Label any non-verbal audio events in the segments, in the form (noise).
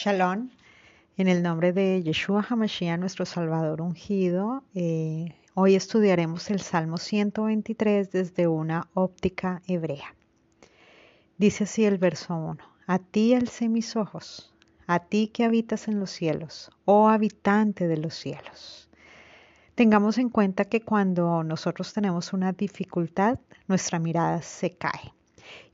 Shalom. En el nombre de Yeshua HaMashiach, nuestro Salvador ungido, eh, hoy estudiaremos el Salmo 123 desde una óptica hebrea. Dice así el verso 1. A ti alcé mis ojos, a ti que habitas en los cielos, oh habitante de los cielos. Tengamos en cuenta que cuando nosotros tenemos una dificultad, nuestra mirada se cae.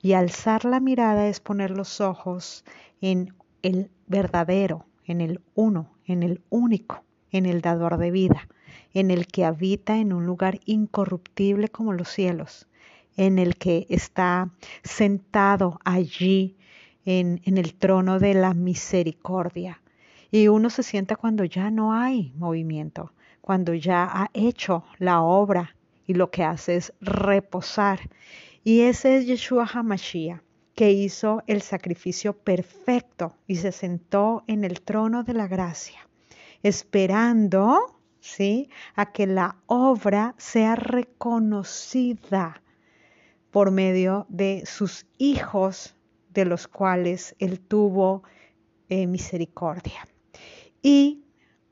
Y alzar la mirada es poner los ojos en el verdadero, en el uno, en el único, en el dador de vida, en el que habita en un lugar incorruptible como los cielos, en el que está sentado allí en, en el trono de la misericordia. Y uno se sienta cuando ya no hay movimiento, cuando ya ha hecho la obra y lo que hace es reposar. Y ese es Yeshua HaMashiach que hizo el sacrificio perfecto y se sentó en el trono de la gracia, esperando, ¿sí?, a que la obra sea reconocida por medio de sus hijos, de los cuales él tuvo eh, misericordia. Y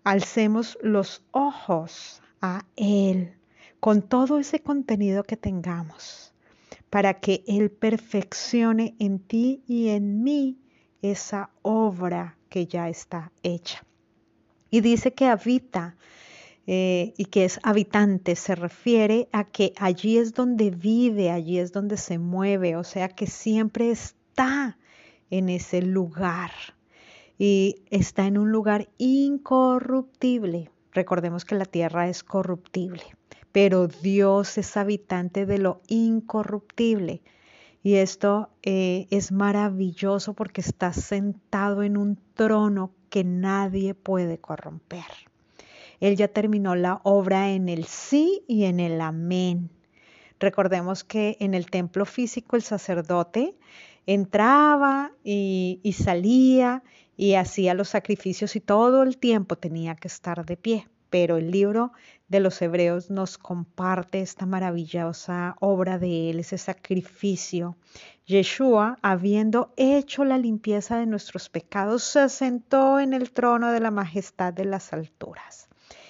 alcemos los ojos a él con todo ese contenido que tengamos para que Él perfeccione en ti y en mí esa obra que ya está hecha. Y dice que habita eh, y que es habitante, se refiere a que allí es donde vive, allí es donde se mueve, o sea que siempre está en ese lugar y está en un lugar incorruptible. Recordemos que la tierra es corruptible pero Dios es habitante de lo incorruptible. Y esto eh, es maravilloso porque está sentado en un trono que nadie puede corromper. Él ya terminó la obra en el sí y en el amén. Recordemos que en el templo físico el sacerdote entraba y, y salía y hacía los sacrificios y todo el tiempo tenía que estar de pie pero el libro de los Hebreos nos comparte esta maravillosa obra de Él, ese sacrificio. Yeshua, habiendo hecho la limpieza de nuestros pecados, se sentó en el trono de la majestad de las alturas.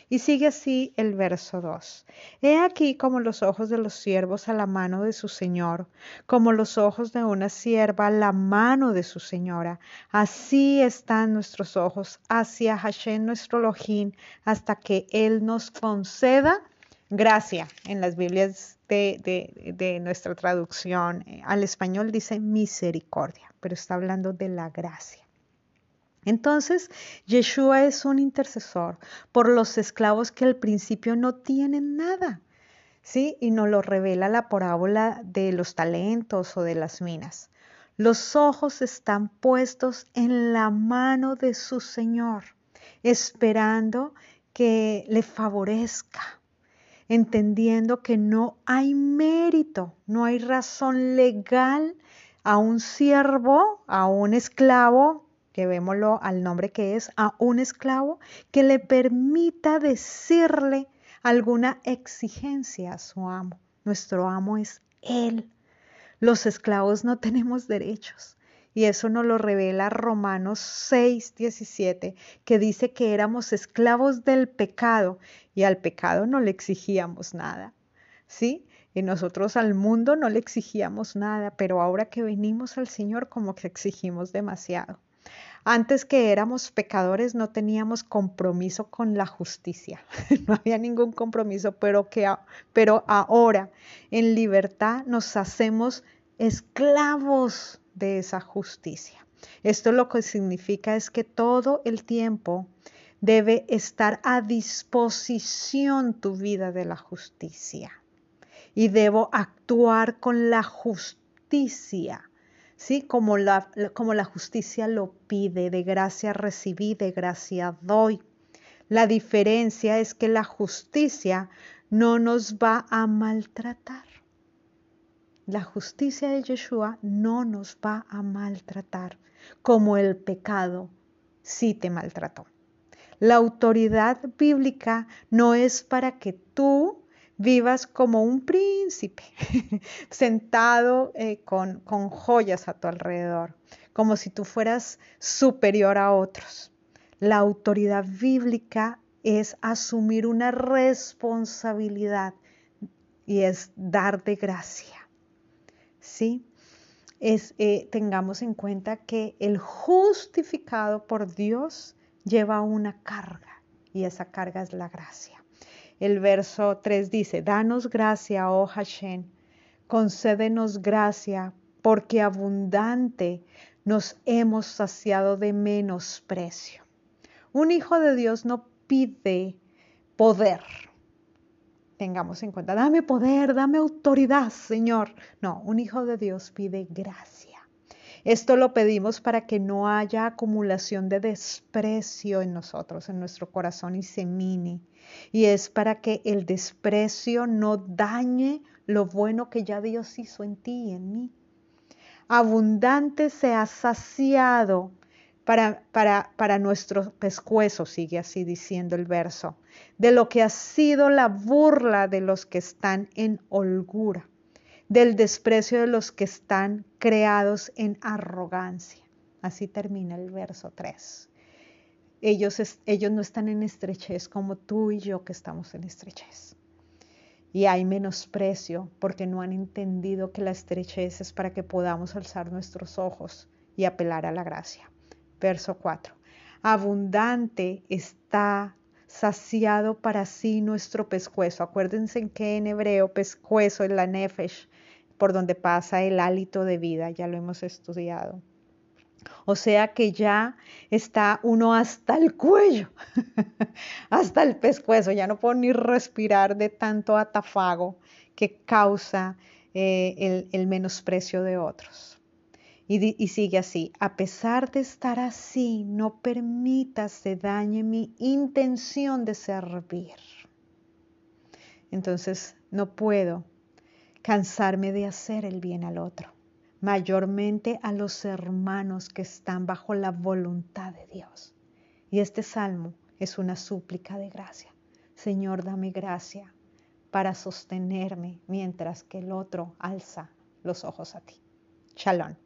Y sigue así el verso 2. He aquí como los ojos de los siervos a la mano de su Señor, como los ojos de una sierva a la mano de su Señora. Así están nuestros ojos hacia Hashem nuestro Elohim hasta que Él nos conceda gracia. En las Biblias de, de, de nuestra traducción eh, al español dice misericordia, pero está hablando de la gracia. Entonces, Yeshua es un intercesor por los esclavos que al principio no tienen nada, ¿sí? Y nos lo revela la parábola de los talentos o de las minas. Los ojos están puestos en la mano de su Señor, esperando que le favorezca, entendiendo que no hay mérito, no hay razón legal a un siervo, a un esclavo llevémoslo al nombre que es, a un esclavo que le permita decirle alguna exigencia a su amo. Nuestro amo es Él. Los esclavos no tenemos derechos. Y eso nos lo revela Romanos 6, 17, que dice que éramos esclavos del pecado y al pecado no le exigíamos nada. ¿Sí? Y nosotros al mundo no le exigíamos nada, pero ahora que venimos al Señor como que exigimos demasiado. Antes que éramos pecadores no teníamos compromiso con la justicia, (laughs) no había ningún compromiso, pero, que, pero ahora en libertad nos hacemos esclavos de esa justicia. Esto lo que significa es que todo el tiempo debe estar a disposición tu vida de la justicia y debo actuar con la justicia ¿sí? Como la, como la justicia lo pide, de gracia recibí, de gracia doy. La diferencia es que la justicia no nos va a maltratar. La justicia de Yeshua no nos va a maltratar como el pecado sí te maltrató. La autoridad bíblica no es para que tú vivas como un príncipe, (laughs) sentado eh, con, con joyas a tu alrededor, como si tú fueras superior a otros. La autoridad bíblica es asumir una responsabilidad y es dar de gracia. ¿Sí? Es, eh, tengamos en cuenta que el justificado por Dios lleva una carga y esa carga es la gracia. El verso 3 dice, danos gracia, oh Hashem, concédenos gracia, porque abundante nos hemos saciado de menosprecio. Un hijo de Dios no pide poder. Tengamos en cuenta, dame poder, dame autoridad, Señor. No, un hijo de Dios pide gracia. Esto lo pedimos para que no haya acumulación de desprecio en nosotros, en nuestro corazón y se mine. Y es para que el desprecio no dañe lo bueno que ya Dios hizo en ti y en mí. Abundante se ha saciado para, para, para nuestro pescuezo, sigue así diciendo el verso, de lo que ha sido la burla de los que están en holgura, del desprecio de los que están creados en arrogancia. Así termina el verso 3. Ellos, ellos no están en estrechez como tú y yo que estamos en estrechez. Y hay menosprecio porque no han entendido que la estrechez es para que podamos alzar nuestros ojos y apelar a la gracia verso 4. Abundante está saciado para sí nuestro pescuezo. Acuérdense en que en hebreo pescuezo es la nefesh, por donde pasa el hálito de vida, ya lo hemos estudiado. O sea que ya está uno hasta el cuello, (laughs) hasta el pescuezo, ya no puedo ni respirar de tanto atafago que causa eh, el menosprecio de otros. Y, sigue así, a pesar de estar así, no permitas se dañe mi intención de servir. Entonces, no puedo cansarme de hacer el bien al otro, mayormente a los hermanos que están bajo la voluntad de Dios. Y este salmo es una súplica de gracia. Señor, dame gracia para sostenerme mientras que el otro alza los ojos a ti. Shalom.